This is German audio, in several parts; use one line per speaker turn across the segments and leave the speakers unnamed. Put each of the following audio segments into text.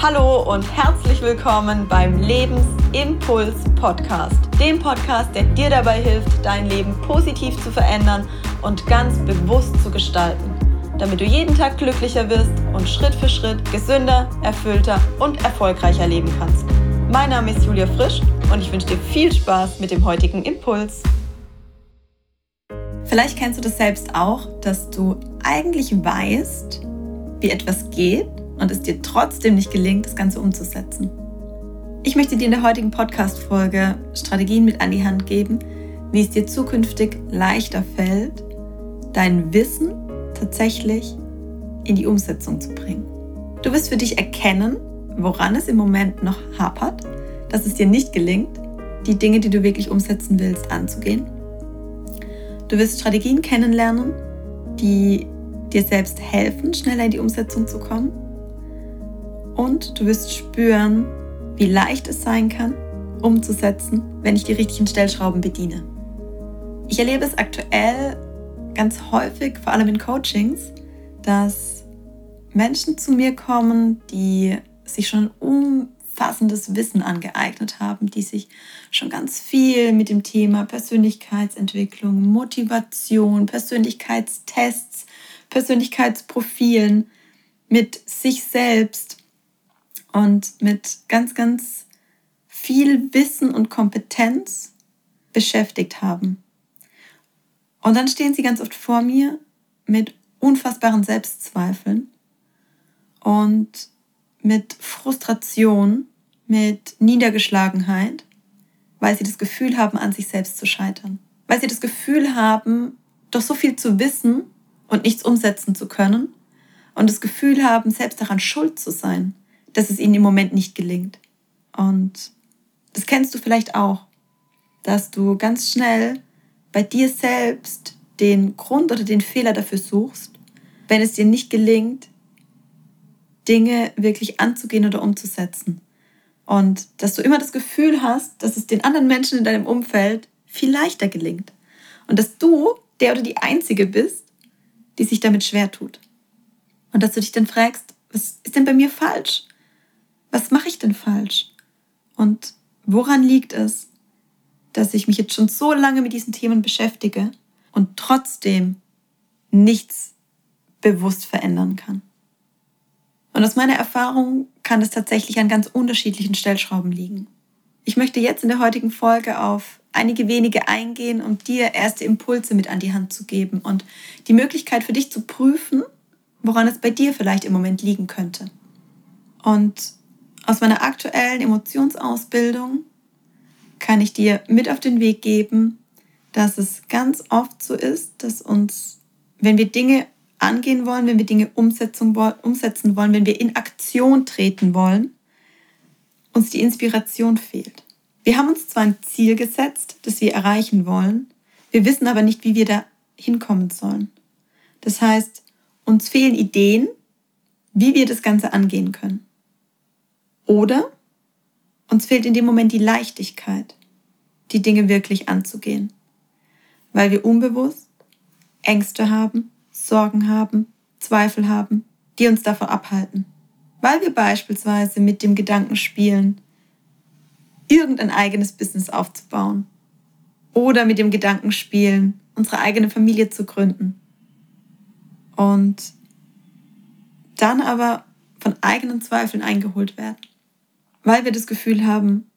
Hallo und herzlich willkommen beim Lebensimpuls Podcast, dem Podcast, der dir dabei hilft, dein Leben positiv zu verändern und ganz bewusst zu gestalten, damit du jeden Tag glücklicher wirst und Schritt für Schritt gesünder, erfüllter und erfolgreicher leben kannst. Mein Name ist Julia Frisch und ich wünsche dir viel Spaß mit dem heutigen Impuls. Vielleicht kennst du das selbst auch, dass du eigentlich weißt, wie etwas geht und es dir trotzdem nicht gelingt, das Ganze umzusetzen. Ich möchte dir in der heutigen Podcast-Folge Strategien mit an die Hand geben, wie es dir zukünftig leichter fällt, dein Wissen tatsächlich in die Umsetzung zu bringen. Du wirst für dich erkennen, woran es im Moment noch hapert, dass es dir nicht gelingt, die Dinge, die du wirklich umsetzen willst, anzugehen. Du wirst Strategien kennenlernen, die dir selbst helfen, schneller in die Umsetzung zu kommen und du wirst spüren, wie leicht es sein kann, umzusetzen, wenn ich die richtigen Stellschrauben bediene. Ich erlebe es aktuell ganz häufig, vor allem in Coachings, dass Menschen zu mir kommen, die sich schon umfassendes Wissen angeeignet haben, die sich schon ganz viel mit dem Thema Persönlichkeitsentwicklung, Motivation, Persönlichkeitstests, Persönlichkeitsprofilen mit sich selbst und mit ganz, ganz viel Wissen und Kompetenz beschäftigt haben. Und dann stehen sie ganz oft vor mir mit unfassbaren Selbstzweifeln und mit Frustration, mit Niedergeschlagenheit, weil sie das Gefühl haben, an sich selbst zu scheitern. Weil sie das Gefühl haben, doch so viel zu wissen und nichts umsetzen zu können und das Gefühl haben, selbst daran schuld zu sein dass es ihnen im Moment nicht gelingt. Und das kennst du vielleicht auch, dass du ganz schnell bei dir selbst den Grund oder den Fehler dafür suchst, wenn es dir nicht gelingt, Dinge wirklich anzugehen oder umzusetzen. Und dass du immer das Gefühl hast, dass es den anderen Menschen in deinem Umfeld viel leichter gelingt. Und dass du der oder die Einzige bist, die sich damit schwer tut. Und dass du dich dann fragst, was ist denn bei mir falsch? Was mache ich denn falsch? Und woran liegt es, dass ich mich jetzt schon so lange mit diesen Themen beschäftige und trotzdem nichts bewusst verändern kann? Und aus meiner Erfahrung kann es tatsächlich an ganz unterschiedlichen Stellschrauben liegen. Ich möchte jetzt in der heutigen Folge auf einige wenige eingehen, um dir erste Impulse mit an die Hand zu geben und die Möglichkeit für dich zu prüfen, woran es bei dir vielleicht im Moment liegen könnte. Und aus meiner aktuellen Emotionsausbildung kann ich dir mit auf den Weg geben, dass es ganz oft so ist, dass uns, wenn wir Dinge angehen wollen, wenn wir Dinge umsetzen wollen, wenn wir in Aktion treten wollen, uns die Inspiration fehlt. Wir haben uns zwar ein Ziel gesetzt, das wir erreichen wollen, wir wissen aber nicht, wie wir da hinkommen sollen. Das heißt, uns fehlen Ideen, wie wir das Ganze angehen können. Oder uns fehlt in dem Moment die Leichtigkeit, die Dinge wirklich anzugehen, weil wir unbewusst Ängste haben, Sorgen haben, Zweifel haben, die uns davon abhalten. Weil wir beispielsweise mit dem Gedanken spielen, irgendein eigenes Business aufzubauen oder mit dem Gedanken spielen, unsere eigene Familie zu gründen. Und dann aber von eigenen Zweifeln eingeholt werden weil wir das Gefühl haben,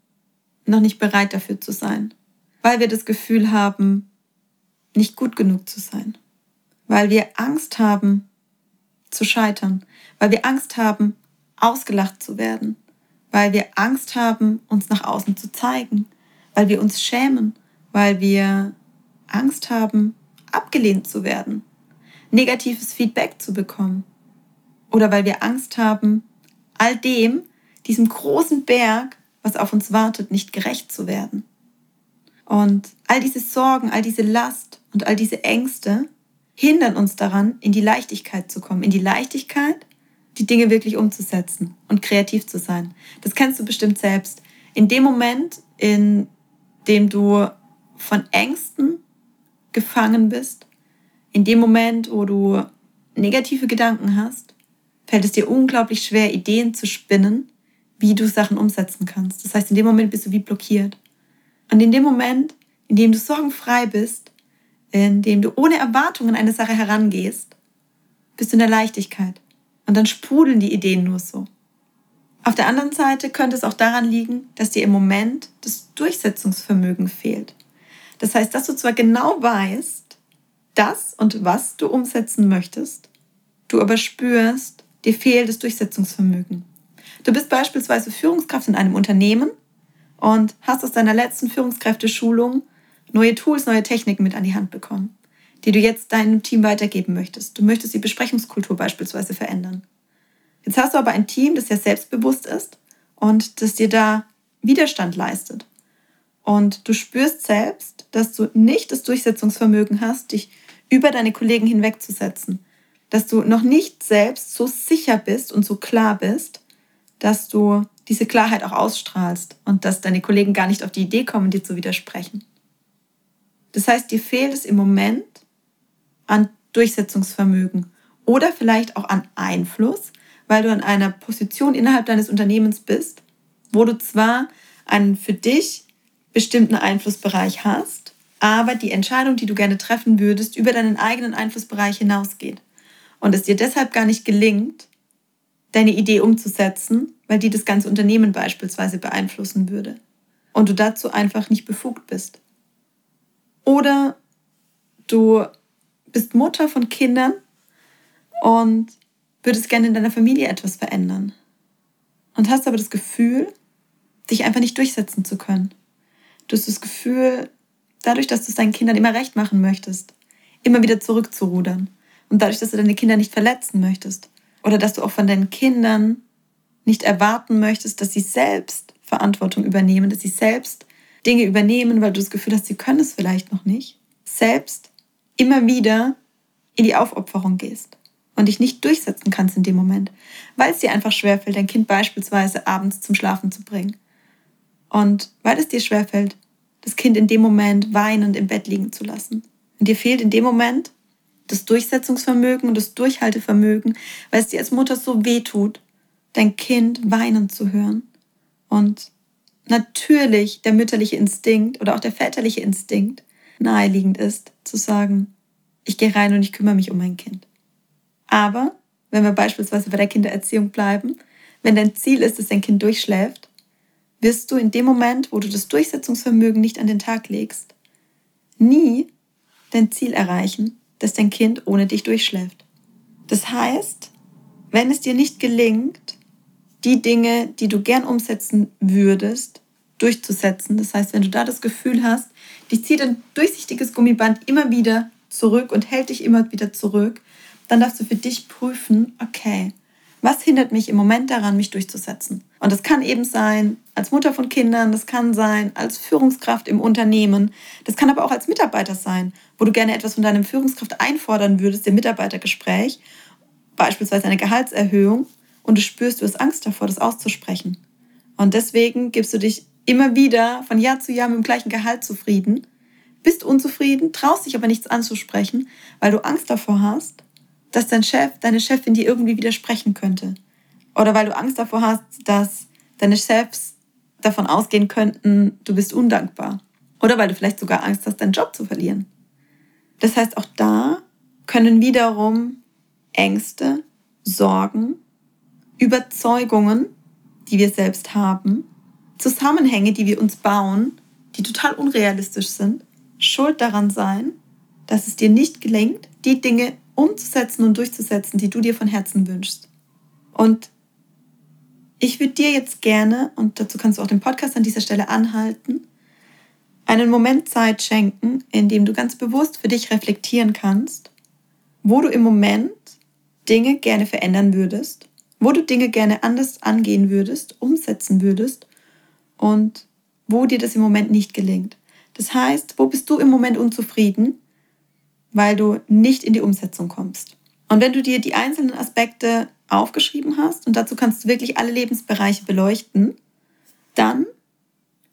noch nicht bereit dafür zu sein, weil wir das Gefühl haben, nicht gut genug zu sein, weil wir Angst haben zu scheitern, weil wir Angst haben, ausgelacht zu werden, weil wir Angst haben, uns nach außen zu zeigen, weil wir uns schämen, weil wir Angst haben, abgelehnt zu werden, negatives Feedback zu bekommen. Oder weil wir Angst haben, all dem, diesem großen Berg, was auf uns wartet, nicht gerecht zu werden. Und all diese Sorgen, all diese Last und all diese Ängste hindern uns daran, in die Leichtigkeit zu kommen, in die Leichtigkeit, die Dinge wirklich umzusetzen und kreativ zu sein. Das kennst du bestimmt selbst. In dem Moment, in dem du von Ängsten gefangen bist, in dem Moment, wo du negative Gedanken hast, fällt es dir unglaublich schwer, Ideen zu spinnen, wie du Sachen umsetzen kannst. Das heißt, in dem Moment bist du wie blockiert. Und in dem Moment, in dem du sorgenfrei bist, in dem du ohne Erwartungen eine Sache herangehst, bist du in der Leichtigkeit. Und dann sprudeln die Ideen nur so. Auf der anderen Seite könnte es auch daran liegen, dass dir im Moment das Durchsetzungsvermögen fehlt. Das heißt, dass du zwar genau weißt, das und was du umsetzen möchtest, du aber spürst, dir fehlt das Durchsetzungsvermögen. Du bist beispielsweise Führungskraft in einem Unternehmen und hast aus deiner letzten Führungskräfteschulung neue Tools, neue Techniken mit an die Hand bekommen, die du jetzt deinem Team weitergeben möchtest. Du möchtest die Besprechungskultur beispielsweise verändern. Jetzt hast du aber ein Team, das ja selbstbewusst ist und das dir da Widerstand leistet. Und du spürst selbst, dass du nicht das Durchsetzungsvermögen hast, dich über deine Kollegen hinwegzusetzen. Dass du noch nicht selbst so sicher bist und so klar bist, dass du diese Klarheit auch ausstrahlst und dass deine Kollegen gar nicht auf die Idee kommen, dir zu widersprechen. Das heißt, dir fehlt es im Moment an Durchsetzungsvermögen oder vielleicht auch an Einfluss, weil du an einer Position innerhalb deines Unternehmens bist, wo du zwar einen für dich bestimmten Einflussbereich hast, aber die Entscheidung, die du gerne treffen würdest, über deinen eigenen Einflussbereich hinausgeht. Und es dir deshalb gar nicht gelingt, deine Idee umzusetzen, weil die das ganze Unternehmen beispielsweise beeinflussen würde. Und du dazu einfach nicht befugt bist. Oder du bist Mutter von Kindern und würdest gerne in deiner Familie etwas verändern. Und hast aber das Gefühl, dich einfach nicht durchsetzen zu können. Du hast das Gefühl, dadurch, dass du es deinen Kindern immer recht machen möchtest, immer wieder zurückzurudern. Und dadurch, dass du deine Kinder nicht verletzen möchtest. Oder dass du auch von deinen Kindern nicht erwarten möchtest, dass sie selbst Verantwortung übernehmen, dass sie selbst Dinge übernehmen, weil du das Gefühl hast, sie können es vielleicht noch nicht. Selbst immer wieder in die Aufopferung gehst und dich nicht durchsetzen kannst in dem Moment, weil es dir einfach schwerfällt, dein Kind beispielsweise abends zum Schlafen zu bringen. Und weil es dir schwerfällt, das Kind in dem Moment weinend im Bett liegen zu lassen. Und dir fehlt in dem Moment das Durchsetzungsvermögen und das Durchhaltevermögen, weil es dir als Mutter so weh tut, dein Kind weinen zu hören. Und natürlich der mütterliche Instinkt oder auch der väterliche Instinkt naheliegend ist, zu sagen, ich gehe rein und ich kümmere mich um mein Kind. Aber wenn wir beispielsweise bei der Kindererziehung bleiben, wenn dein Ziel ist, dass dein Kind durchschläft, wirst du in dem Moment, wo du das Durchsetzungsvermögen nicht an den Tag legst, nie dein Ziel erreichen, dass dein Kind ohne dich durchschläft. Das heißt, wenn es dir nicht gelingt, die Dinge, die du gern umsetzen würdest, durchzusetzen, das heißt, wenn du da das Gefühl hast, dich zieht ein durchsichtiges Gummiband immer wieder zurück und hält dich immer wieder zurück, dann darfst du für dich prüfen, okay, was hindert mich im Moment daran, mich durchzusetzen? Und das kann eben sein als Mutter von Kindern, das kann sein als Führungskraft im Unternehmen, das kann aber auch als Mitarbeiter sein, wo du gerne etwas von deinem Führungskraft einfordern würdest im Mitarbeitergespräch, beispielsweise eine Gehaltserhöhung, und du spürst, du hast Angst davor, das auszusprechen. Und deswegen gibst du dich immer wieder von Jahr zu Jahr mit dem gleichen Gehalt zufrieden, bist unzufrieden, traust dich aber nichts anzusprechen, weil du Angst davor hast, dass dein Chef, deine Chefin dir irgendwie widersprechen könnte. Oder weil du Angst davor hast, dass deine Chefs davon ausgehen könnten, du bist undankbar. Oder weil du vielleicht sogar Angst hast, deinen Job zu verlieren. Das heißt, auch da können wiederum Ängste, Sorgen, Überzeugungen, die wir selbst haben, Zusammenhänge, die wir uns bauen, die total unrealistisch sind, schuld daran sein, dass es dir nicht gelingt, die Dinge umzusetzen und durchzusetzen, die du dir von Herzen wünschst. Und ich würde dir jetzt gerne, und dazu kannst du auch den Podcast an dieser Stelle anhalten, einen Moment Zeit schenken, in dem du ganz bewusst für dich reflektieren kannst, wo du im Moment Dinge gerne verändern würdest, wo du Dinge gerne anders angehen würdest, umsetzen würdest und wo dir das im Moment nicht gelingt. Das heißt, wo bist du im Moment unzufrieden weil du nicht in die Umsetzung kommst. Und wenn du dir die einzelnen Aspekte aufgeschrieben hast und dazu kannst du wirklich alle Lebensbereiche beleuchten, dann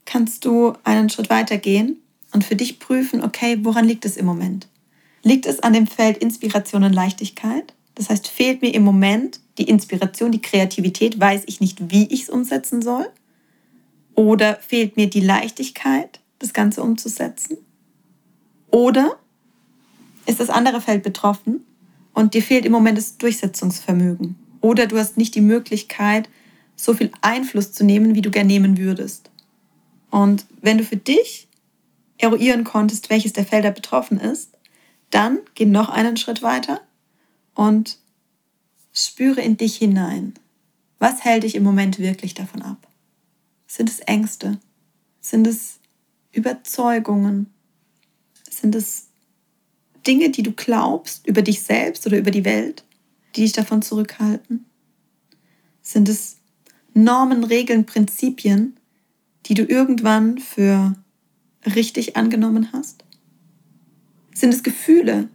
kannst du einen Schritt weiter gehen und für dich prüfen, okay, woran liegt es im Moment? Liegt es an dem Feld Inspiration und Leichtigkeit? Das heißt, fehlt mir im Moment die Inspiration, die Kreativität, weiß ich nicht, wie ich es umsetzen soll? Oder fehlt mir die Leichtigkeit, das Ganze umzusetzen? Oder ist das andere Feld betroffen und dir fehlt im Moment das Durchsetzungsvermögen? Oder du hast nicht die Möglichkeit, so viel Einfluss zu nehmen, wie du gerne nehmen würdest. Und wenn du für dich eruieren konntest, welches der Felder betroffen ist, dann geh noch einen Schritt weiter und spüre in dich hinein. Was hält dich im Moment wirklich davon ab? Sind es Ängste? Sind es Überzeugungen? Sind es Dinge, die du glaubst über dich selbst oder über die Welt, die dich davon zurückhalten? Sind es Normen, Regeln, Prinzipien, die du irgendwann für richtig angenommen hast? Sind es Gefühle,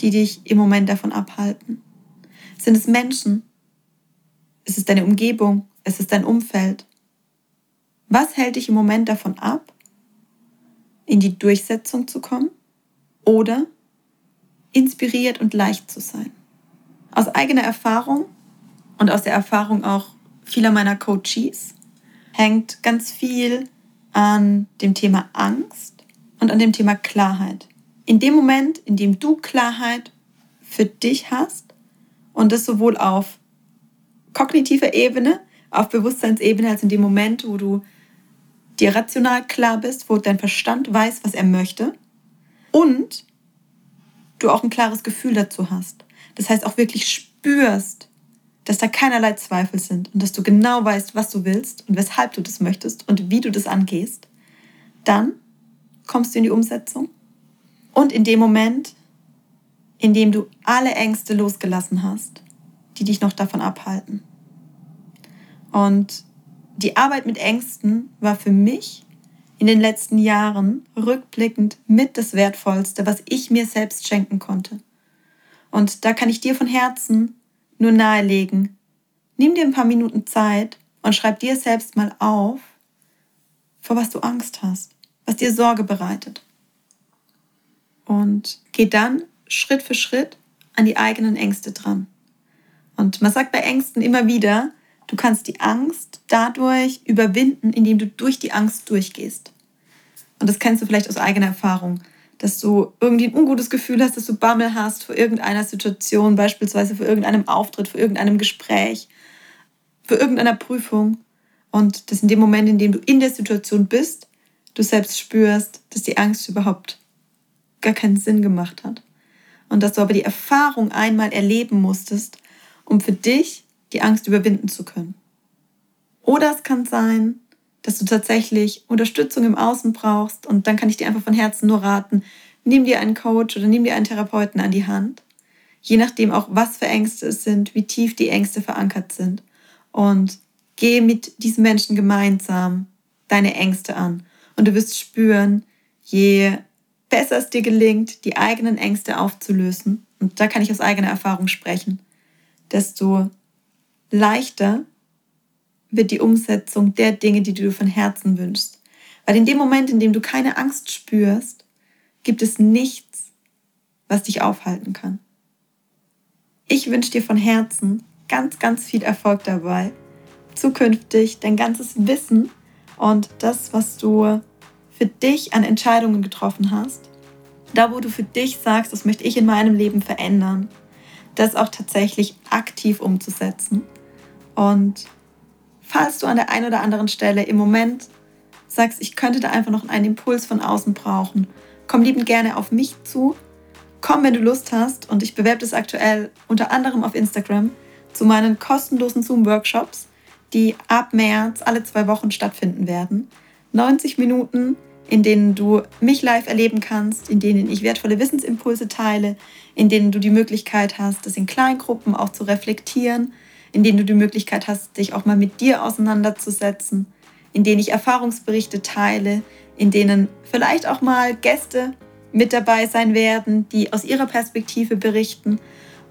die dich im Moment davon abhalten? Sind es Menschen? Ist es deine Umgebung? Ist es dein Umfeld? Was hält dich im Moment davon ab, in die Durchsetzung zu kommen oder inspiriert und leicht zu sein? Aus eigener Erfahrung und aus der Erfahrung auch vieler meiner Coaches hängt ganz viel an dem Thema Angst und an dem Thema Klarheit. In dem Moment, in dem du Klarheit für dich hast und das sowohl auf kognitiver Ebene, auf Bewusstseinsebene, als in dem Moment, wo du dir rational klar bist, wo dein Verstand weiß, was er möchte und du auch ein klares Gefühl dazu hast. Das heißt auch wirklich spürst, dass da keinerlei Zweifel sind und dass du genau weißt, was du willst und weshalb du das möchtest und wie du das angehst, dann kommst du in die Umsetzung. Und in dem Moment, in dem du alle Ängste losgelassen hast, die dich noch davon abhalten. Und die Arbeit mit Ängsten war für mich in den letzten Jahren rückblickend mit das Wertvollste, was ich mir selbst schenken konnte. Und da kann ich dir von Herzen nur nahelegen. Nimm dir ein paar Minuten Zeit und schreib dir selbst mal auf, vor was du Angst hast, was dir Sorge bereitet. Und geh dann Schritt für Schritt an die eigenen Ängste dran. Und man sagt bei Ängsten immer wieder, du kannst die Angst dadurch überwinden, indem du durch die Angst durchgehst. Und das kennst du vielleicht aus eigener Erfahrung dass du irgendwie ein ungutes Gefühl hast, dass du Bammel hast vor irgendeiner Situation, beispielsweise vor irgendeinem Auftritt, vor irgendeinem Gespräch, vor irgendeiner Prüfung. Und dass in dem Moment, in dem du in der Situation bist, du selbst spürst, dass die Angst überhaupt gar keinen Sinn gemacht hat. Und dass du aber die Erfahrung einmal erleben musstest, um für dich die Angst überwinden zu können. Oder es kann sein, dass du tatsächlich Unterstützung im Außen brauchst. Und dann kann ich dir einfach von Herzen nur raten, nimm dir einen Coach oder nimm dir einen Therapeuten an die Hand. Je nachdem auch, was für Ängste es sind, wie tief die Ängste verankert sind. Und geh mit diesen Menschen gemeinsam deine Ängste an. Und du wirst spüren, je besser es dir gelingt, die eigenen Ängste aufzulösen, und da kann ich aus eigener Erfahrung sprechen, desto leichter wird die Umsetzung der Dinge, die du von Herzen wünschst. Weil in dem Moment, in dem du keine Angst spürst, gibt es nichts, was dich aufhalten kann. Ich wünsche dir von Herzen ganz, ganz viel Erfolg dabei, zukünftig dein ganzes Wissen und das, was du für dich an Entscheidungen getroffen hast, da wo du für dich sagst, das möchte ich in meinem Leben verändern, das auch tatsächlich aktiv umzusetzen und falls du an der einen oder anderen Stelle im Moment sagst, ich könnte da einfach noch einen Impuls von außen brauchen, komm liebend gerne auf mich zu. Komm, wenn du Lust hast. Und ich bewerbe das aktuell unter anderem auf Instagram zu meinen kostenlosen Zoom-Workshops, die ab März alle zwei Wochen stattfinden werden. 90 Minuten, in denen du mich live erleben kannst, in denen ich wertvolle Wissensimpulse teile, in denen du die Möglichkeit hast, das in Kleingruppen auch zu reflektieren in denen du die Möglichkeit hast, dich auch mal mit dir auseinanderzusetzen, in denen ich Erfahrungsberichte teile, in denen vielleicht auch mal Gäste mit dabei sein werden, die aus ihrer Perspektive berichten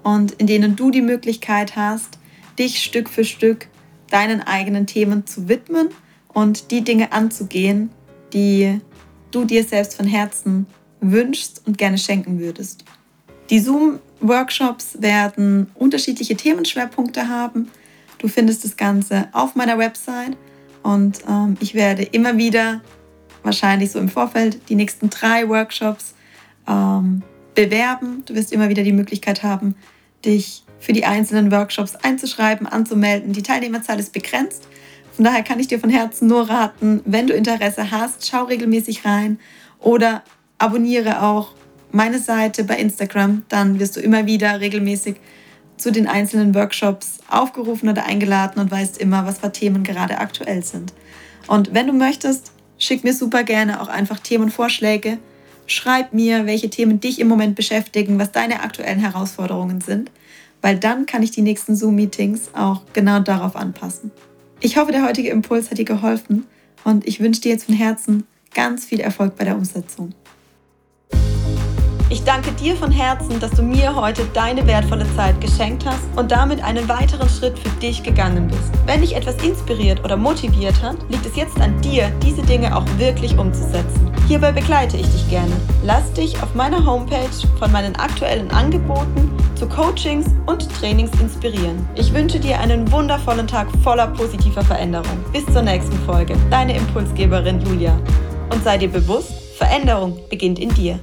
und in denen du die Möglichkeit hast, dich Stück für Stück deinen eigenen Themen zu widmen und die Dinge anzugehen, die du dir selbst von Herzen wünschst und gerne schenken würdest. Die Zoom Workshops werden unterschiedliche Themenschwerpunkte haben. Du findest das Ganze auf meiner Website und ähm, ich werde immer wieder, wahrscheinlich so im Vorfeld, die nächsten drei Workshops ähm, bewerben. Du wirst immer wieder die Möglichkeit haben, dich für die einzelnen Workshops einzuschreiben, anzumelden. Die Teilnehmerzahl ist begrenzt. Von daher kann ich dir von Herzen nur raten, wenn du Interesse hast, schau regelmäßig rein oder abonniere auch meine Seite bei Instagram. Dann wirst du immer wieder regelmäßig zu den einzelnen Workshops aufgerufen oder eingeladen und weißt immer, was für Themen gerade aktuell sind. Und wenn du möchtest, schick mir super gerne auch einfach Themenvorschläge. Schreib mir, welche Themen dich im Moment beschäftigen, was deine aktuellen Herausforderungen sind, weil dann kann ich die nächsten Zoom-Meetings auch genau darauf anpassen. Ich hoffe, der heutige Impuls hat dir geholfen und ich wünsche dir jetzt von Herzen ganz viel Erfolg bei der Umsetzung. Ich danke dir von Herzen, dass du mir heute deine wertvolle Zeit geschenkt hast und damit einen weiteren Schritt für dich gegangen bist. Wenn dich etwas inspiriert oder motiviert hat, liegt es jetzt an dir, diese Dinge auch wirklich umzusetzen. Hierbei begleite ich dich gerne. Lass dich auf meiner Homepage von meinen aktuellen Angeboten zu Coachings und Trainings inspirieren. Ich wünsche dir einen wundervollen Tag voller positiver Veränderung. Bis zur nächsten Folge. Deine Impulsgeberin Julia. Und sei dir bewusst, Veränderung beginnt in dir.